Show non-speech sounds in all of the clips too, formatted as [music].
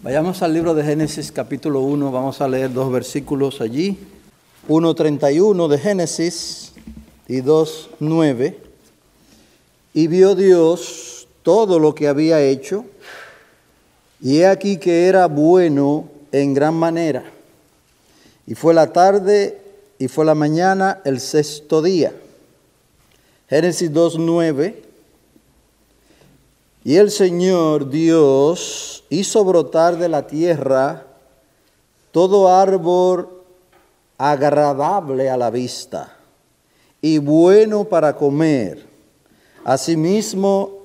Vayamos al libro de Génesis capítulo 1, vamos a leer dos versículos allí. 1.31 de Génesis y 2.9. Y vio Dios todo lo que había hecho, y he aquí que era bueno en gran manera. Y fue la tarde y fue la mañana el sexto día. Génesis 2.9. Y el Señor Dios hizo brotar de la tierra todo árbol agradable a la vista y bueno para comer. Asimismo,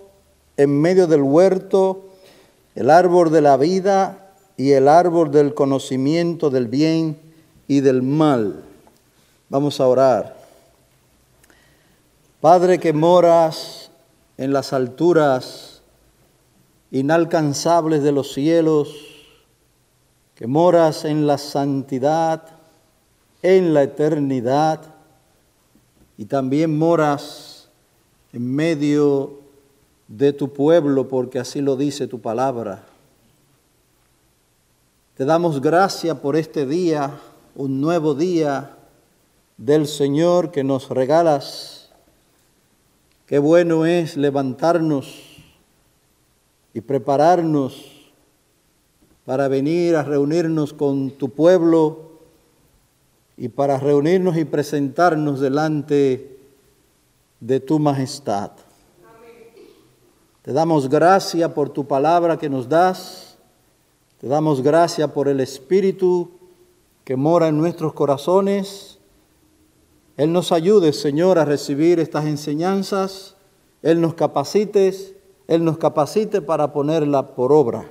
en medio del huerto, el árbol de la vida y el árbol del conocimiento del bien y del mal. Vamos a orar. Padre que moras en las alturas, inalcanzables de los cielos, que moras en la santidad, en la eternidad, y también moras en medio de tu pueblo, porque así lo dice tu palabra. Te damos gracias por este día, un nuevo día del Señor que nos regalas. Qué bueno es levantarnos y prepararnos para venir a reunirnos con tu pueblo y para reunirnos y presentarnos delante de tu majestad. Te damos gracias por tu palabra que nos das. Te damos gracias por el Espíritu que mora en nuestros corazones. Él nos ayude, Señor, a recibir estas enseñanzas. Él nos capacite él nos capacite para ponerla por obra.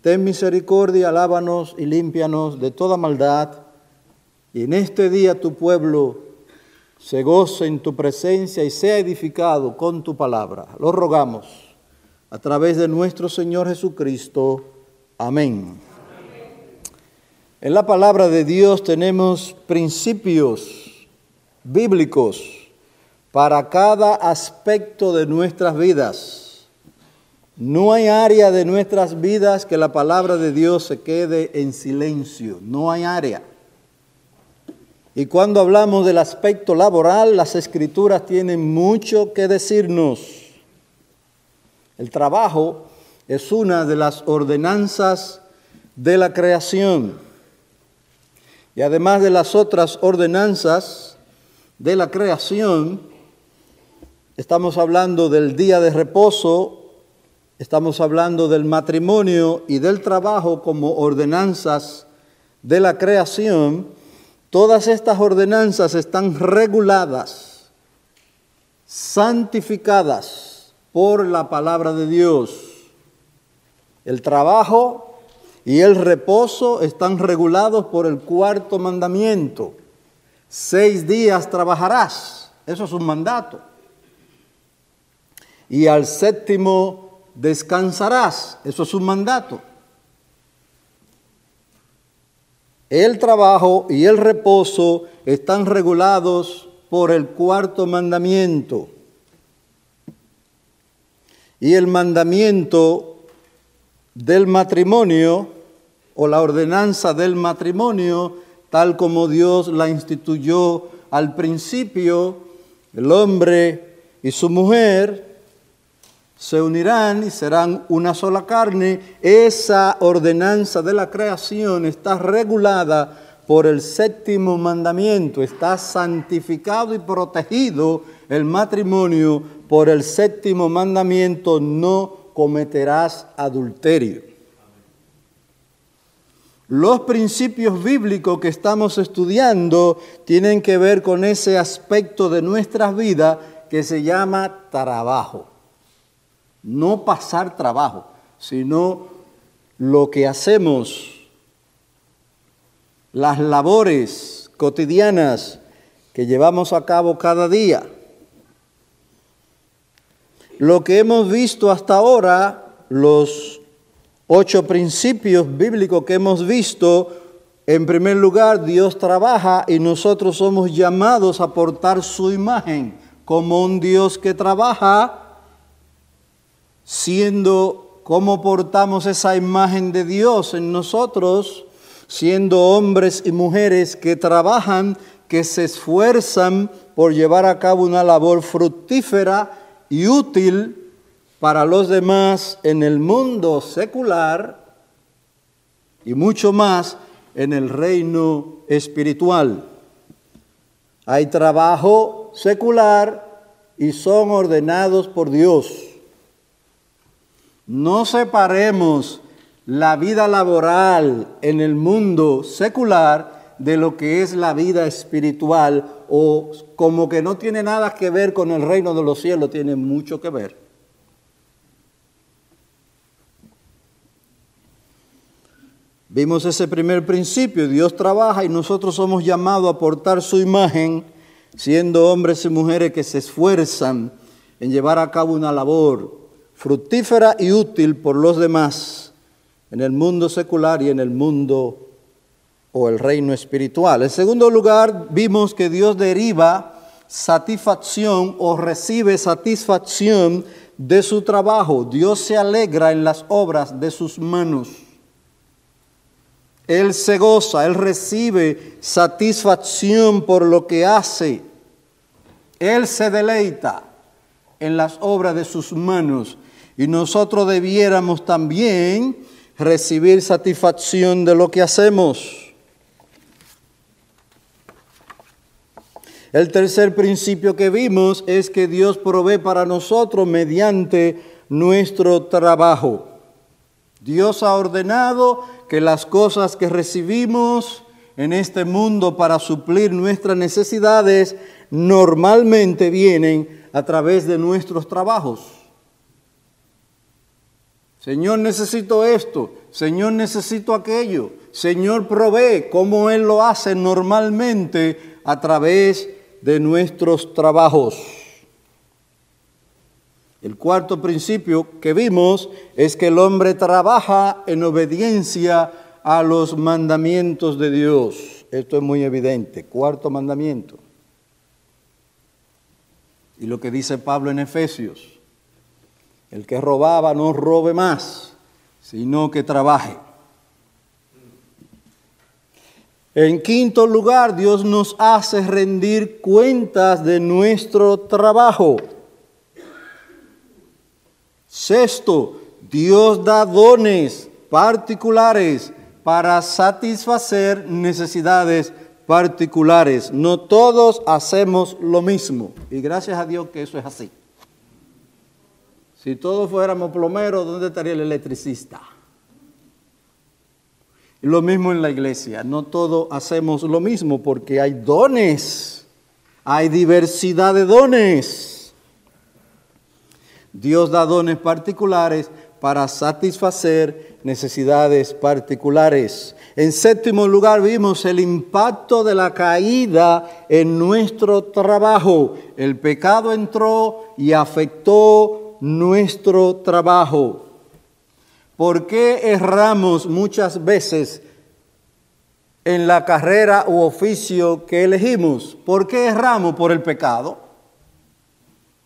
Ten misericordia, alábanos y límpianos de toda maldad. Y en este día tu pueblo se goce en tu presencia y sea edificado con tu palabra. Lo rogamos a través de nuestro Señor Jesucristo. Amén. En la palabra de Dios tenemos principios bíblicos para cada aspecto de nuestras vidas. No hay área de nuestras vidas que la palabra de Dios se quede en silencio. No hay área. Y cuando hablamos del aspecto laboral, las escrituras tienen mucho que decirnos. El trabajo es una de las ordenanzas de la creación. Y además de las otras ordenanzas de la creación, estamos hablando del día de reposo Estamos hablando del matrimonio y del trabajo como ordenanzas de la creación. Todas estas ordenanzas están reguladas, santificadas por la palabra de Dios. El trabajo y el reposo están regulados por el cuarto mandamiento. Seis días trabajarás. Eso es un mandato. Y al séptimo descansarás. Eso es un mandato. El trabajo y el reposo están regulados por el cuarto mandamiento. Y el mandamiento del matrimonio o la ordenanza del matrimonio, tal como Dios la instituyó al principio, el hombre y su mujer, se unirán y serán una sola carne. Esa ordenanza de la creación está regulada por el séptimo mandamiento, está santificado y protegido el matrimonio por el séptimo mandamiento, no cometerás adulterio. Los principios bíblicos que estamos estudiando tienen que ver con ese aspecto de nuestras vidas que se llama trabajo no pasar trabajo, sino lo que hacemos, las labores cotidianas que llevamos a cabo cada día. Lo que hemos visto hasta ahora, los ocho principios bíblicos que hemos visto, en primer lugar, Dios trabaja y nosotros somos llamados a portar su imagen como un Dios que trabaja siendo cómo portamos esa imagen de Dios en nosotros, siendo hombres y mujeres que trabajan, que se esfuerzan por llevar a cabo una labor fructífera y útil para los demás en el mundo secular y mucho más en el reino espiritual. Hay trabajo secular y son ordenados por Dios. No separemos la vida laboral en el mundo secular de lo que es la vida espiritual o como que no tiene nada que ver con el reino de los cielos, tiene mucho que ver. Vimos ese primer principio, Dios trabaja y nosotros somos llamados a aportar su imagen, siendo hombres y mujeres que se esfuerzan en llevar a cabo una labor fructífera y útil por los demás en el mundo secular y en el mundo o el reino espiritual. En segundo lugar, vimos que Dios deriva satisfacción o recibe satisfacción de su trabajo. Dios se alegra en las obras de sus manos. Él se goza, Él recibe satisfacción por lo que hace. Él se deleita en las obras de sus manos. Y nosotros debiéramos también recibir satisfacción de lo que hacemos. El tercer principio que vimos es que Dios provee para nosotros mediante nuestro trabajo. Dios ha ordenado que las cosas que recibimos en este mundo para suplir nuestras necesidades normalmente vienen a través de nuestros trabajos. Señor, necesito esto. Señor, necesito aquello. Señor, provee como Él lo hace normalmente a través de nuestros trabajos. El cuarto principio que vimos es que el hombre trabaja en obediencia a los mandamientos de Dios. Esto es muy evidente. Cuarto mandamiento. Y lo que dice Pablo en Efesios. El que robaba no robe más, sino que trabaje. En quinto lugar, Dios nos hace rendir cuentas de nuestro trabajo. Sexto, Dios da dones particulares para satisfacer necesidades particulares. No todos hacemos lo mismo. Y gracias a Dios que eso es así. Si todos fuéramos plomeros, ¿dónde estaría el electricista? Lo mismo en la iglesia. No todos hacemos lo mismo porque hay dones. Hay diversidad de dones. Dios da dones particulares para satisfacer necesidades particulares. En séptimo lugar vimos el impacto de la caída en nuestro trabajo. El pecado entró y afectó nuestro trabajo. ¿Por qué erramos muchas veces en la carrera u oficio que elegimos? ¿Por qué erramos por el pecado?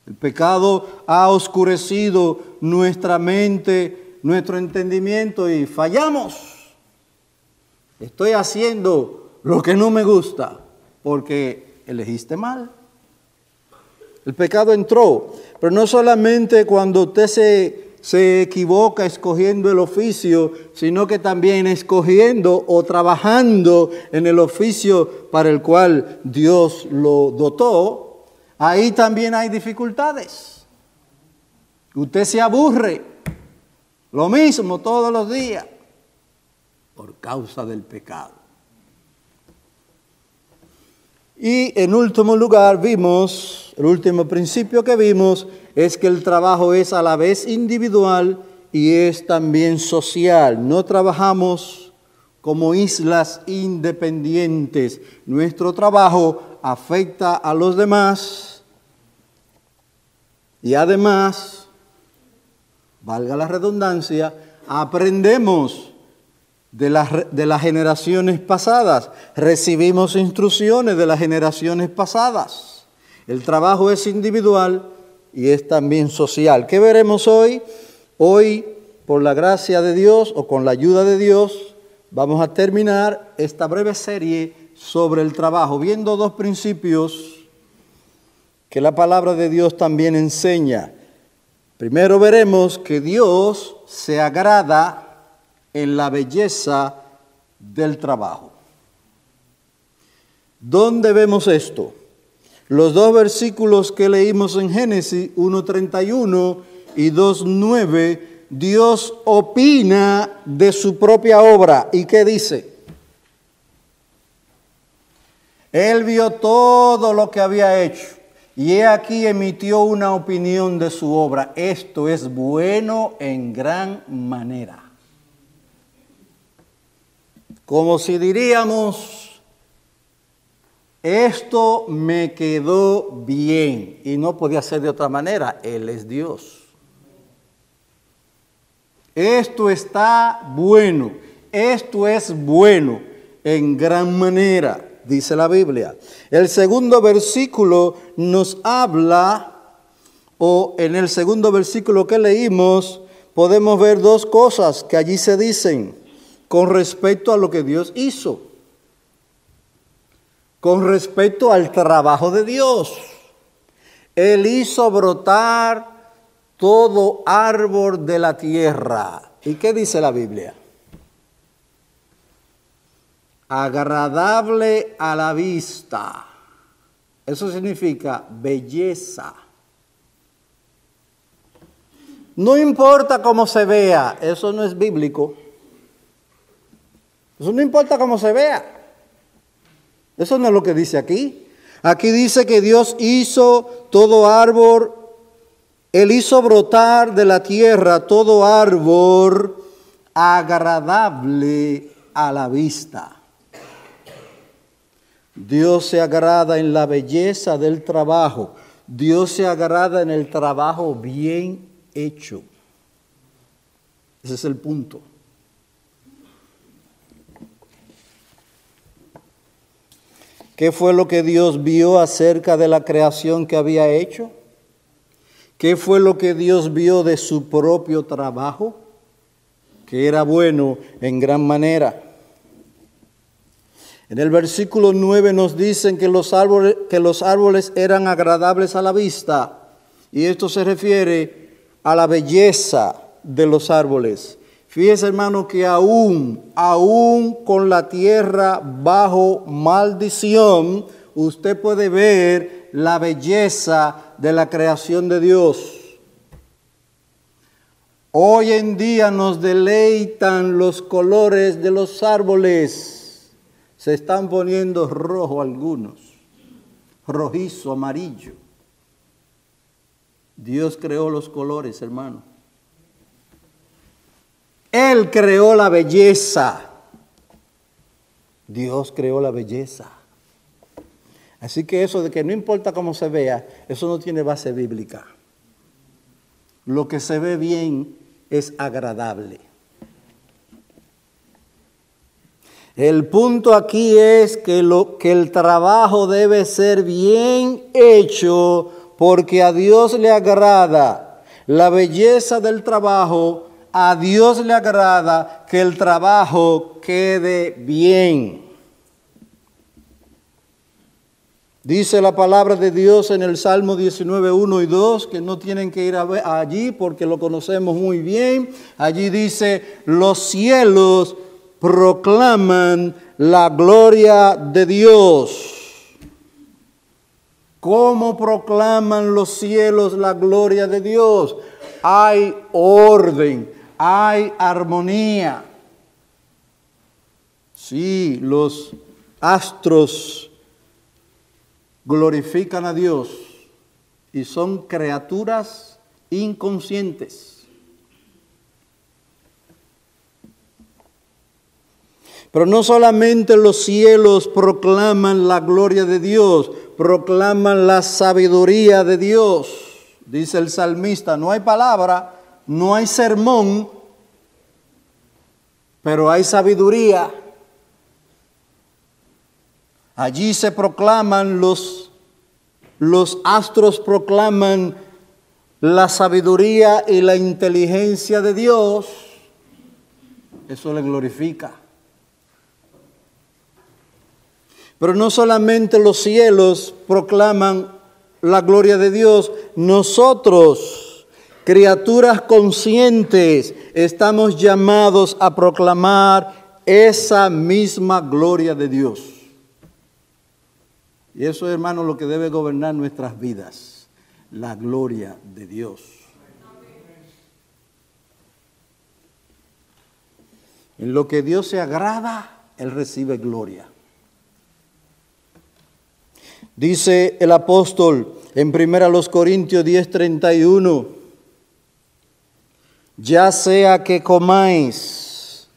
El pecado ha oscurecido nuestra mente, nuestro entendimiento y fallamos. Estoy haciendo lo que no me gusta porque elegiste mal. El pecado entró, pero no solamente cuando usted se, se equivoca escogiendo el oficio, sino que también escogiendo o trabajando en el oficio para el cual Dios lo dotó, Ahí también hay dificultades. Usted se aburre, lo mismo todos los días, por causa del pecado. Y en último lugar vimos, el último principio que vimos es que el trabajo es a la vez individual y es también social. No trabajamos como islas independientes. Nuestro trabajo afecta a los demás y además, valga la redundancia, aprendemos de las, de las generaciones pasadas, recibimos instrucciones de las generaciones pasadas. El trabajo es individual y es también social. ¿Qué veremos hoy? Hoy por la gracia de Dios o con la ayuda de Dios, vamos a terminar esta breve serie sobre el trabajo, viendo dos principios que la palabra de Dios también enseña. Primero veremos que Dios se agrada en la belleza del trabajo. ¿Dónde vemos esto? Los dos versículos que leímos en Génesis 1.31 y 2.9, Dios opina de su propia obra. ¿Y qué dice? Él vio todo lo que había hecho y he aquí emitió una opinión de su obra. Esto es bueno en gran manera. Como si diríamos, esto me quedó bien y no podía ser de otra manera. Él es Dios. Esto está bueno, esto es bueno en gran manera dice la Biblia. El segundo versículo nos habla, o en el segundo versículo que leímos, podemos ver dos cosas que allí se dicen con respecto a lo que Dios hizo, con respecto al trabajo de Dios. Él hizo brotar todo árbol de la tierra. ¿Y qué dice la Biblia? agradable a la vista. Eso significa belleza. No importa cómo se vea, eso no es bíblico. Eso no importa cómo se vea. Eso no es lo que dice aquí. Aquí dice que Dios hizo todo árbol, Él hizo brotar de la tierra todo árbol agradable a la vista. Dios se agrada en la belleza del trabajo. Dios se agrada en el trabajo bien hecho. Ese es el punto. ¿Qué fue lo que Dios vio acerca de la creación que había hecho? ¿Qué fue lo que Dios vio de su propio trabajo? Que era bueno en gran manera. En el versículo 9 nos dicen que los, árboles, que los árboles eran agradables a la vista y esto se refiere a la belleza de los árboles. Fíjese hermano que aún, aún con la tierra bajo maldición, usted puede ver la belleza de la creación de Dios. Hoy en día nos deleitan los colores de los árboles se están poniendo rojo algunos, rojizo, amarillo. Dios creó los colores, hermano. Él creó la belleza. Dios creó la belleza. Así que eso de que no importa cómo se vea, eso no tiene base bíblica. Lo que se ve bien es agradable. El punto aquí es que, lo, que el trabajo debe ser bien hecho porque a Dios le agrada la belleza del trabajo, a Dios le agrada que el trabajo quede bien. Dice la palabra de Dios en el Salmo 19, 1 y 2, que no tienen que ir allí porque lo conocemos muy bien. Allí dice, los cielos proclaman la gloria de Dios. ¿Cómo proclaman los cielos la gloria de Dios? Hay orden, hay armonía. Sí, los astros glorifican a Dios y son criaturas inconscientes. Pero no solamente los cielos proclaman la gloria de Dios, proclaman la sabiduría de Dios. Dice el salmista, no hay palabra, no hay sermón, pero hay sabiduría. Allí se proclaman los, los astros proclaman la sabiduría y la inteligencia de Dios, eso le glorifica. Pero no solamente los cielos proclaman la gloria de Dios, nosotros, criaturas conscientes, estamos llamados a proclamar esa misma gloria de Dios. Y eso, hermano, lo que debe gobernar nuestras vidas, la gloria de Dios. En lo que Dios se agrada, Él recibe gloria. Dice el apóstol en 1 Corintios 10:31, ya sea que comáis,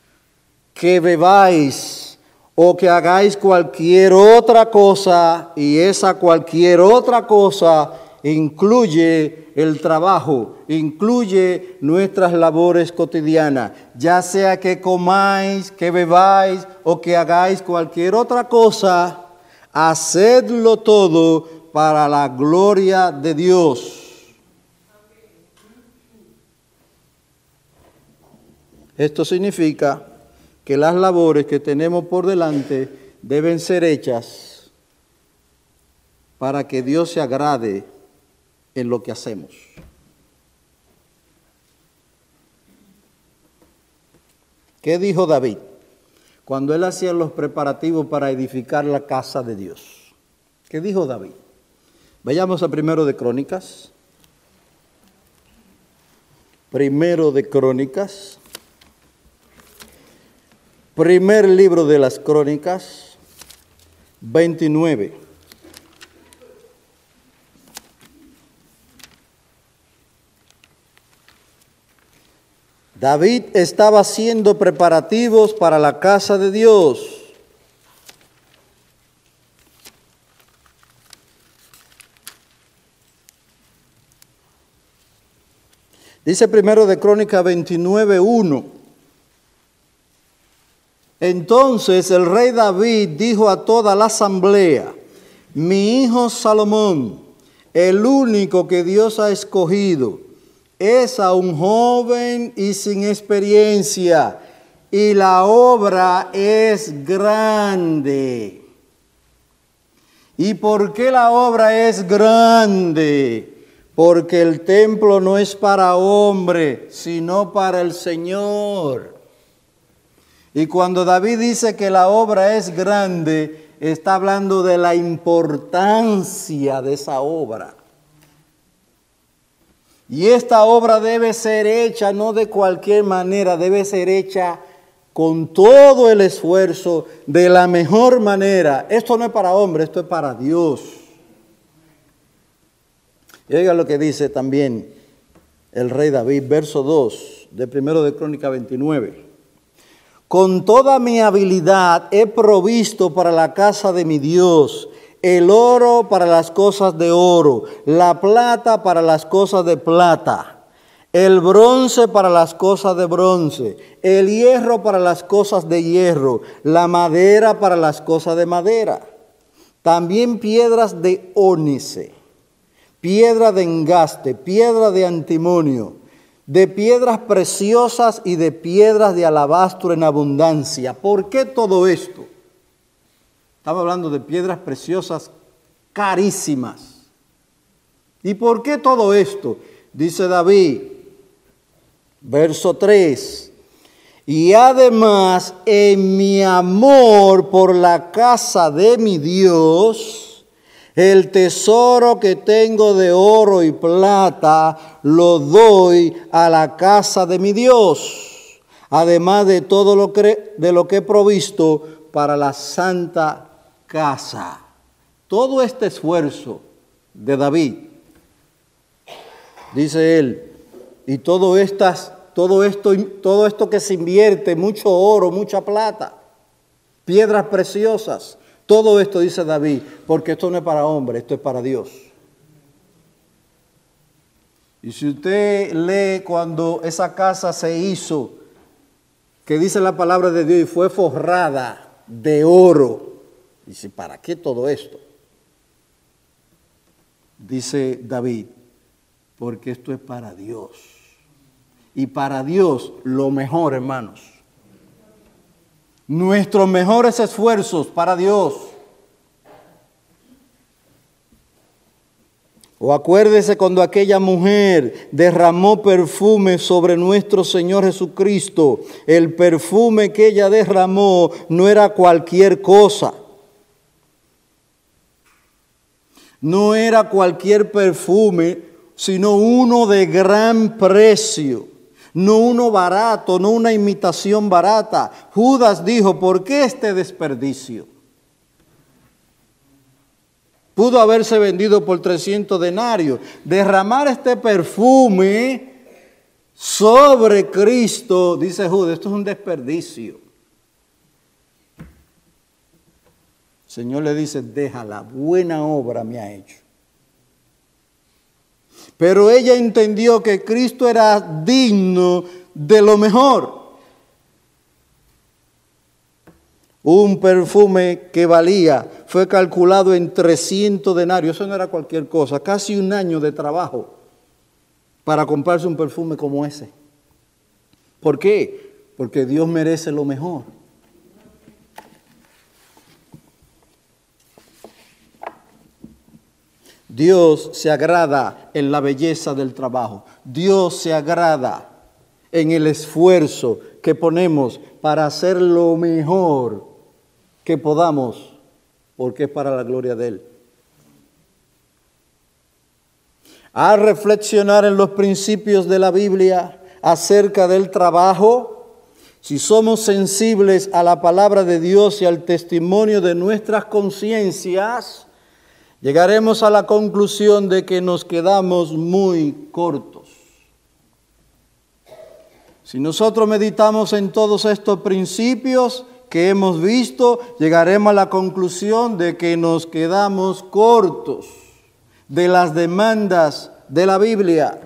que bebáis o que hagáis cualquier otra cosa, y esa cualquier otra cosa incluye el trabajo, incluye nuestras labores cotidianas, ya sea que comáis, que bebáis o que hagáis cualquier otra cosa, hacedlo todo para la gloria de Dios. Esto significa que las labores que tenemos por delante deben ser hechas para que Dios se agrade en lo que hacemos. ¿Qué dijo David? cuando él hacía los preparativos para edificar la casa de Dios. ¿Qué dijo David? Vayamos a primero de Crónicas. Primero de Crónicas. Primer libro de las Crónicas, 29. David estaba haciendo preparativos para la casa de Dios. Dice primero de Crónica 29.1. Entonces el rey David dijo a toda la asamblea, mi hijo Salomón, el único que Dios ha escogido, es a un joven y sin experiencia, y la obra es grande. ¿Y por qué la obra es grande? Porque el templo no es para hombre, sino para el Señor. Y cuando David dice que la obra es grande, está hablando de la importancia de esa obra. Y esta obra debe ser hecha no de cualquier manera, debe ser hecha con todo el esfuerzo, de la mejor manera. Esto no es para hombre, esto es para Dios. Y oiga lo que dice también el rey David, verso 2 de primero de Crónica 29. Con toda mi habilidad he provisto para la casa de mi Dios el oro para las cosas de oro, la plata para las cosas de plata, el bronce para las cosas de bronce, el hierro para las cosas de hierro, la madera para las cosas de madera, también piedras de ónice, piedra de engaste, piedra de antimonio, de piedras preciosas y de piedras de alabastro en abundancia. ¿Por qué todo esto? Estaba hablando de piedras preciosas carísimas. ¿Y por qué todo esto? Dice David, verso 3. Y además en mi amor por la casa de mi Dios, el tesoro que tengo de oro y plata lo doy a la casa de mi Dios, además de todo lo que, de lo que he provisto para la santa casa. Todo este esfuerzo de David, dice él, y todo, estas, todo, esto, todo esto que se invierte, mucho oro, mucha plata, piedras preciosas, todo esto dice David, porque esto no es para hombre, esto es para Dios. Y si usted lee cuando esa casa se hizo, que dice la palabra de Dios y fue forrada de oro, Dice, ¿para qué todo esto? Dice David, porque esto es para Dios. Y para Dios lo mejor, hermanos. Nuestros mejores esfuerzos para Dios. O acuérdese cuando aquella mujer derramó perfume sobre nuestro Señor Jesucristo. El perfume que ella derramó no era cualquier cosa. No era cualquier perfume, sino uno de gran precio. No uno barato, no una imitación barata. Judas dijo, ¿por qué este desperdicio? Pudo haberse vendido por 300 denarios. Derramar este perfume sobre Cristo, dice Judas, esto es un desperdicio. El Señor le dice, déjala, buena obra me ha hecho. Pero ella entendió que Cristo era digno de lo mejor. Un perfume que valía, fue calculado en 300 denarios, eso no era cualquier cosa, casi un año de trabajo para comprarse un perfume como ese. ¿Por qué? Porque Dios merece lo mejor. Dios se agrada en la belleza del trabajo. Dios se agrada en el esfuerzo que ponemos para hacer lo mejor que podamos, porque es para la gloria de Él. A reflexionar en los principios de la Biblia acerca del trabajo, si somos sensibles a la palabra de Dios y al testimonio de nuestras conciencias, llegaremos a la conclusión de que nos quedamos muy cortos. Si nosotros meditamos en todos estos principios, que hemos visto, llegaremos a la conclusión de que nos quedamos cortos de las demandas de la Biblia.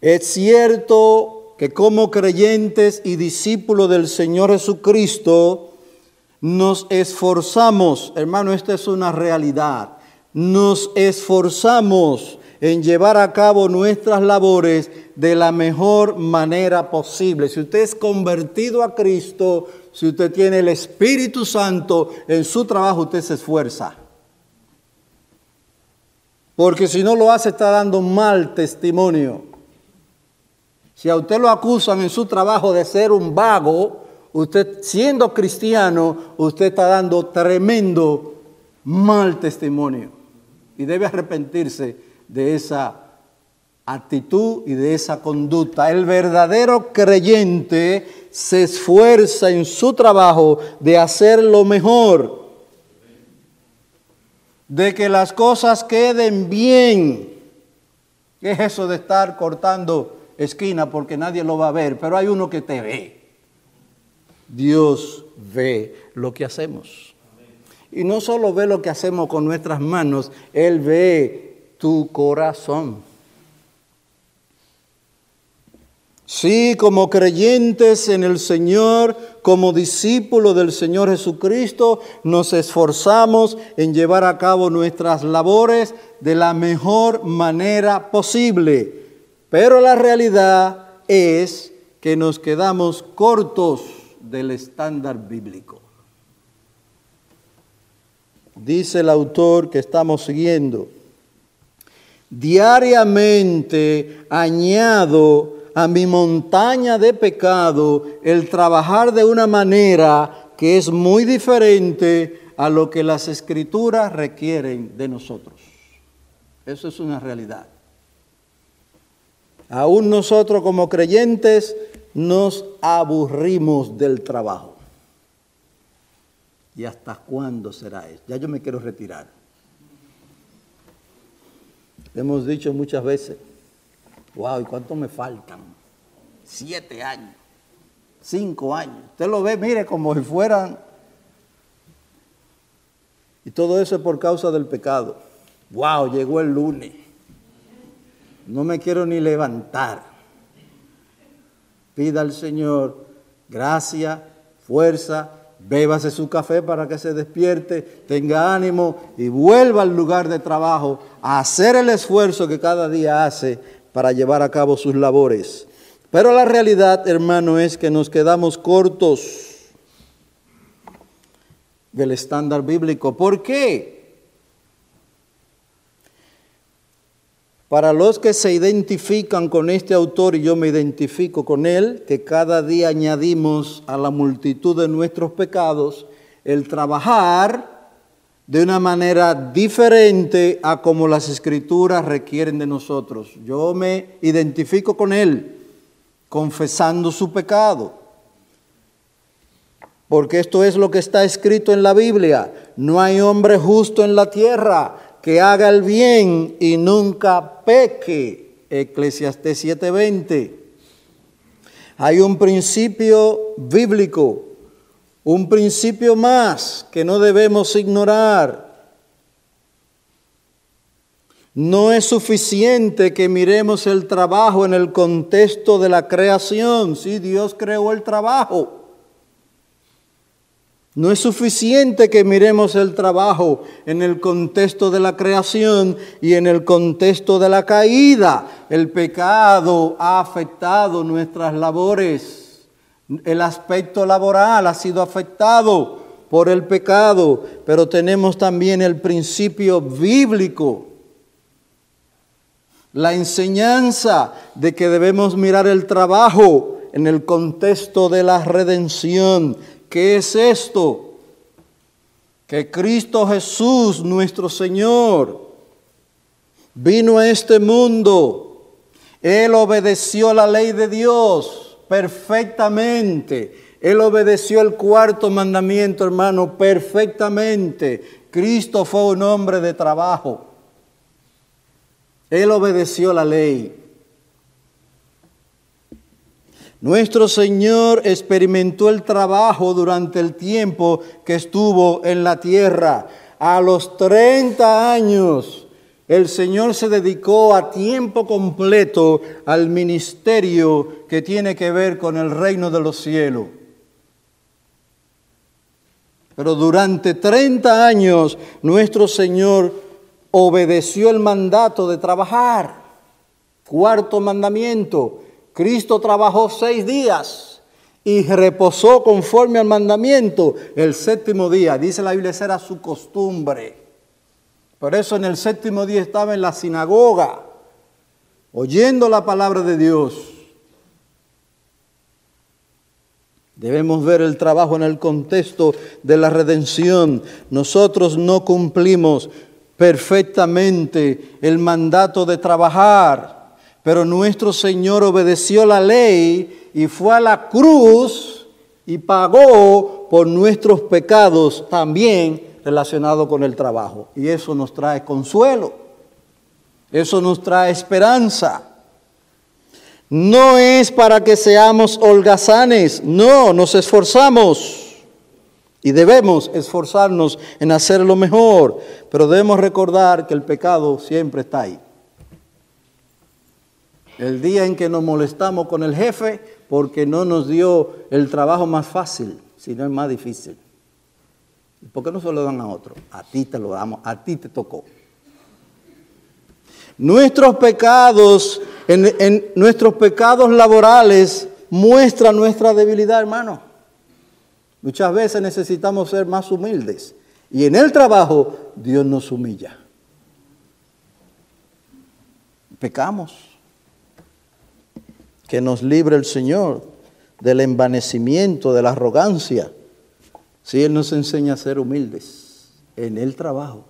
Es cierto que como creyentes y discípulos del Señor Jesucristo, nos esforzamos, hermano, esta es una realidad, nos esforzamos en llevar a cabo nuestras labores de la mejor manera posible. Si usted es convertido a Cristo, si usted tiene el Espíritu Santo en su trabajo, usted se esfuerza. Porque si no lo hace, está dando mal testimonio. Si a usted lo acusan en su trabajo de ser un vago, usted siendo cristiano, usted está dando tremendo mal testimonio. Y debe arrepentirse de esa actitud y de esa conducta. El verdadero creyente se esfuerza en su trabajo de hacer lo mejor, de que las cosas queden bien. ¿Qué es eso de estar cortando esquina porque nadie lo va a ver? Pero hay uno que te ve. Dios ve lo que hacemos. Y no solo ve lo que hacemos con nuestras manos, Él ve tu corazón. Sí, como creyentes en el Señor, como discípulos del Señor Jesucristo, nos esforzamos en llevar a cabo nuestras labores de la mejor manera posible. Pero la realidad es que nos quedamos cortos del estándar bíblico. Dice el autor que estamos siguiendo diariamente añado a mi montaña de pecado el trabajar de una manera que es muy diferente a lo que las escrituras requieren de nosotros. Eso es una realidad. Aún nosotros como creyentes nos aburrimos del trabajo. ¿Y hasta cuándo será eso? Ya yo me quiero retirar. Hemos dicho muchas veces, wow, ¿y cuánto me faltan? Siete años, cinco años. Usted lo ve, mire, como si fueran... Y todo eso es por causa del pecado. Wow, llegó el lunes. No me quiero ni levantar. Pida al Señor gracia, fuerza, bébase su café para que se despierte, tenga ánimo y vuelva al lugar de trabajo a hacer el esfuerzo que cada día hace para llevar a cabo sus labores. Pero la realidad, hermano, es que nos quedamos cortos del estándar bíblico. ¿Por qué? Para los que se identifican con este autor, y yo me identifico con él, que cada día añadimos a la multitud de nuestros pecados el trabajar de una manera diferente a como las escrituras requieren de nosotros. Yo me identifico con él, confesando su pecado. Porque esto es lo que está escrito en la Biblia. No hay hombre justo en la tierra que haga el bien y nunca peque. Eclesiastés 7:20. Hay un principio bíblico, un principio más que no debemos ignorar. No es suficiente que miremos el trabajo en el contexto de la creación. Sí, Dios creó el trabajo. No es suficiente que miremos el trabajo en el contexto de la creación y en el contexto de la caída. El pecado ha afectado nuestras labores. El aspecto laboral ha sido afectado por el pecado, pero tenemos también el principio bíblico. La enseñanza de que debemos mirar el trabajo en el contexto de la redención ¿Qué es esto? Que Cristo Jesús, nuestro Señor, vino a este mundo. Él obedeció la ley de Dios perfectamente. Él obedeció el cuarto mandamiento, hermano, perfectamente. Cristo fue un hombre de trabajo. Él obedeció la ley. Nuestro Señor experimentó el trabajo durante el tiempo que estuvo en la tierra. A los 30 años, el Señor se dedicó a tiempo completo al ministerio que tiene que ver con el reino de los cielos. Pero durante 30 años nuestro Señor obedeció el mandato de trabajar. Cuarto mandamiento, Cristo trabajó seis días y reposó conforme al mandamiento el séptimo día. Dice la Biblia, esa era su costumbre. Por eso en el séptimo día estaba en la sinagoga, oyendo la palabra de Dios. Debemos ver el trabajo en el contexto de la redención. Nosotros no cumplimos perfectamente el mandato de trabajar pero nuestro Señor obedeció la ley y fue a la cruz y pagó por nuestros pecados también relacionado con el trabajo. Y eso nos trae consuelo. Eso nos trae esperanza. No es para que seamos holgazanes, no, nos esforzamos y debemos esforzarnos en hacer lo mejor, pero debemos recordar que el pecado siempre está ahí. El día en que nos molestamos con el jefe porque no nos dio el trabajo más fácil, sino el más difícil. ¿Por qué no se lo dan a otro? A ti te lo damos, a ti te tocó. Nuestros pecados, en, nuestros pecados laborales muestran nuestra debilidad, hermano. Muchas veces necesitamos ser más humildes. Y en el trabajo Dios nos humilla. Pecamos que nos libre el Señor del envanecimiento, de la arrogancia. Si Él nos enseña a ser humildes en el trabajo,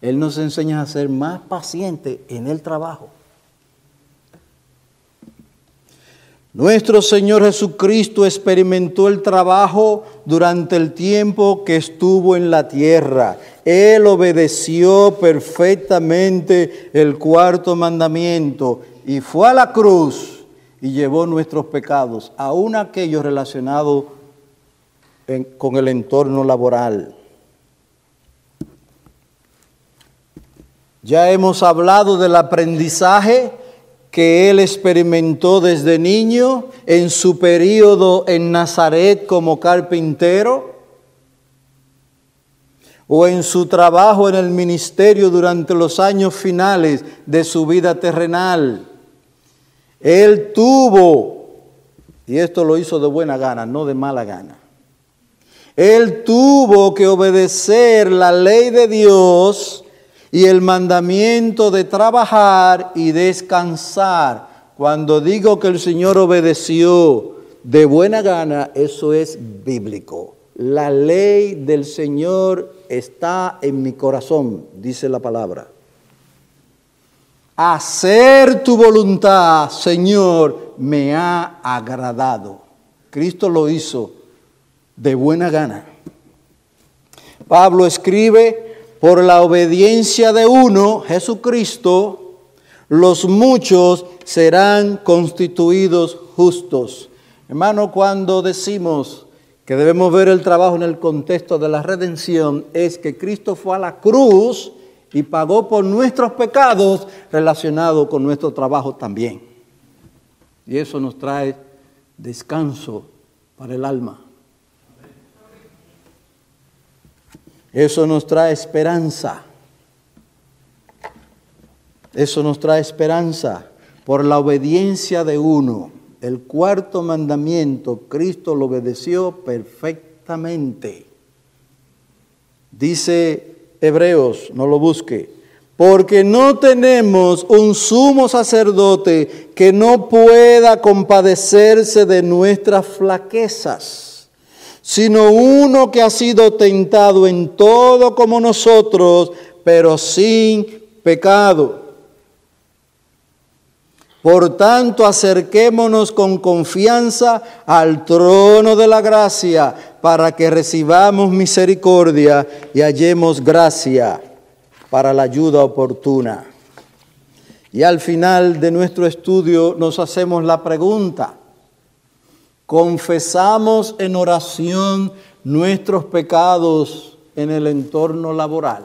Él nos enseña a ser más pacientes en el trabajo. Nuestro Señor Jesucristo experimentó el trabajo durante el tiempo que estuvo en la tierra. Él obedeció perfectamente el cuarto mandamiento y fue a la cruz y llevó nuestros pecados, aún aquellos relacionados con el entorno laboral. Ya hemos hablado del aprendizaje que él experimentó desde niño en su periodo en Nazaret como carpintero. o en su trabajo en el ministerio durante los años finales de su vida terrenal. Él tuvo, y esto lo hizo de buena gana, no de mala gana, él tuvo que obedecer la ley de Dios y el mandamiento de trabajar y descansar. Cuando digo que el Señor obedeció de buena gana, eso es bíblico. La ley del Señor está en mi corazón, dice la palabra. Hacer tu voluntad, Señor, me ha agradado. Cristo lo hizo de buena gana. Pablo escribe, por la obediencia de uno, Jesucristo, los muchos serán constituidos justos. Hermano, cuando decimos que debemos ver el trabajo en el contexto de la redención, es que Cristo fue a la cruz y pagó por nuestros pecados relacionados con nuestro trabajo también. Y eso nos trae descanso para el alma. Eso nos trae esperanza. Eso nos trae esperanza por la obediencia de uno. El cuarto mandamiento, Cristo lo obedeció perfectamente. Dice Hebreos, no lo busque, porque no tenemos un sumo sacerdote que no pueda compadecerse de nuestras flaquezas sino uno que ha sido tentado en todo como nosotros, pero sin pecado. Por tanto, acerquémonos con confianza al trono de la gracia para que recibamos misericordia y hallemos gracia para la ayuda oportuna. Y al final de nuestro estudio nos hacemos la pregunta, confesamos en oración nuestros pecados en el entorno laboral.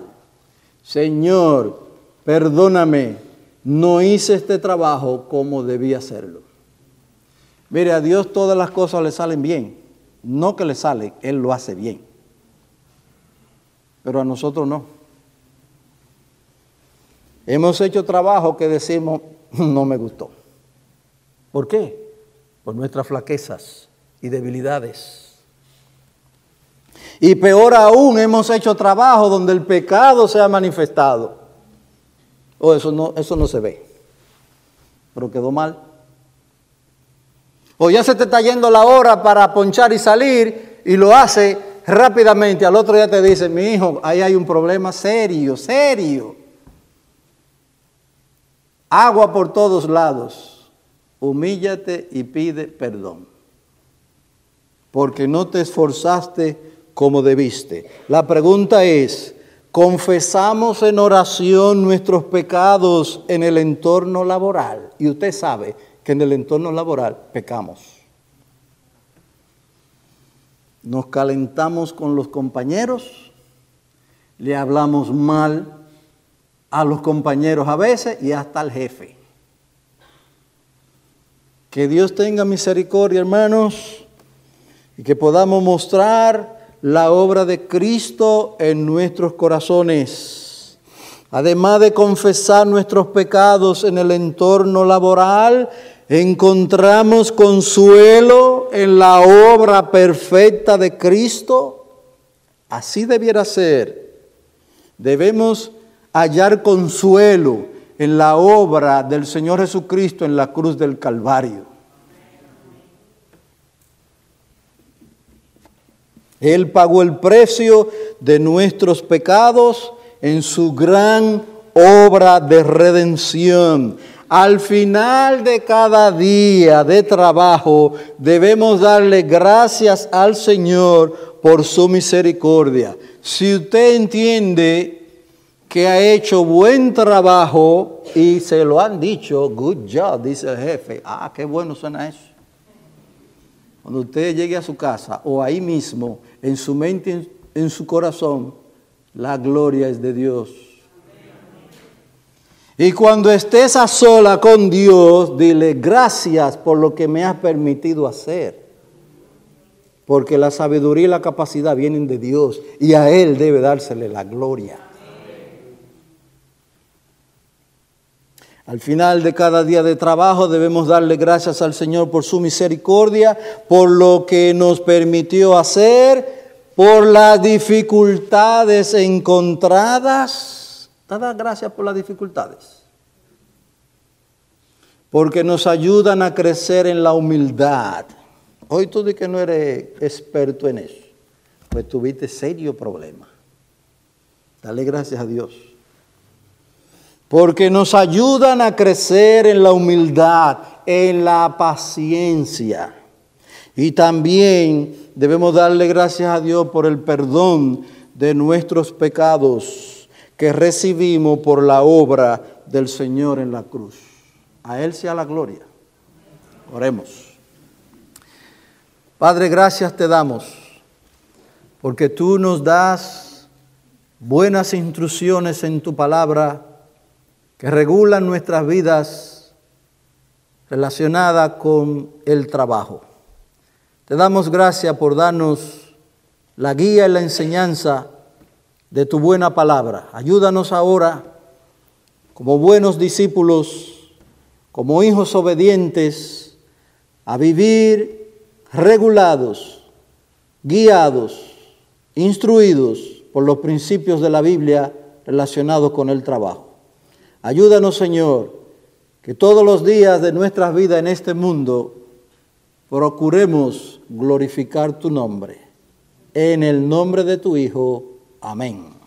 Señor, perdóname, no hice este trabajo como debía hacerlo. Mire, a Dios todas las cosas le salen bien. No que le salen, Él lo hace bien. Pero a nosotros no. Hemos hecho trabajo que decimos, [laughs] no me gustó. ¿Por qué? por nuestras flaquezas y debilidades. Y peor aún, hemos hecho trabajo donde el pecado se ha manifestado. Oh, eso no, eso no se ve. Pero quedó mal. O ya se te está yendo la hora para ponchar y salir y lo hace rápidamente. Al otro día te dice, mi hijo, ahí hay un problema serio, serio. Agua por todos lados humíllate y pide perdón, porque no te esforzaste como debiste. La pregunta es, confesamos en oración nuestros pecados en el entorno laboral. Y usted sabe que en el entorno laboral pecamos. Nos calentamos con los compañeros, le hablamos mal a los compañeros a veces y hasta al jefe. Que Dios tenga misericordia, hermanos, y que podamos mostrar la obra de Cristo en nuestros corazones. Además de confesar nuestros pecados en el entorno laboral, encontramos consuelo en la obra perfecta de Cristo. Así debiera ser. Debemos hallar consuelo en la obra del Señor Jesucristo en la cruz del Calvario. Él pagó el precio de nuestros pecados en su gran obra de redención. Al final de cada día de trabajo debemos darle gracias al Señor por su misericordia. Si usted entiende que ha hecho buen trabajo y se lo han dicho, good job, dice el jefe. Ah, qué bueno suena eso. Cuando usted llegue a su casa o ahí mismo, en su mente, en su corazón, la gloria es de Dios. Y cuando estés a sola con Dios, dile gracias por lo que me has permitido hacer. porque la sabiduría y la capacidad vienen de Dios y a Él debe dársele la gloria. Al final de cada día de trabajo debemos darle gracias al Señor por su misericordia, por lo que nos permitió hacer, por las dificultades encontradas. Dada gracias por las dificultades. Porque nos ayudan a crecer en la humildad. Hoy tú de que no eres experto en eso, pues tuviste serio problema. Dale gracias a Dios porque nos ayudan a crecer en la humildad, en la paciencia. Y también debemos darle gracias a Dios por el perdón de nuestros pecados que recibimos por la obra del Señor en la cruz. A Él sea la gloria. Oremos. Padre, gracias te damos porque tú nos das buenas instrucciones en tu palabra que regulan nuestras vidas relacionadas con el trabajo. Te damos gracias por darnos la guía y la enseñanza de tu buena palabra. Ayúdanos ahora, como buenos discípulos, como hijos obedientes, a vivir regulados, guiados, instruidos por los principios de la Biblia relacionados con el trabajo. Ayúdanos, Señor, que todos los días de nuestras vidas en este mundo procuremos glorificar tu nombre. En el nombre de tu Hijo. Amén.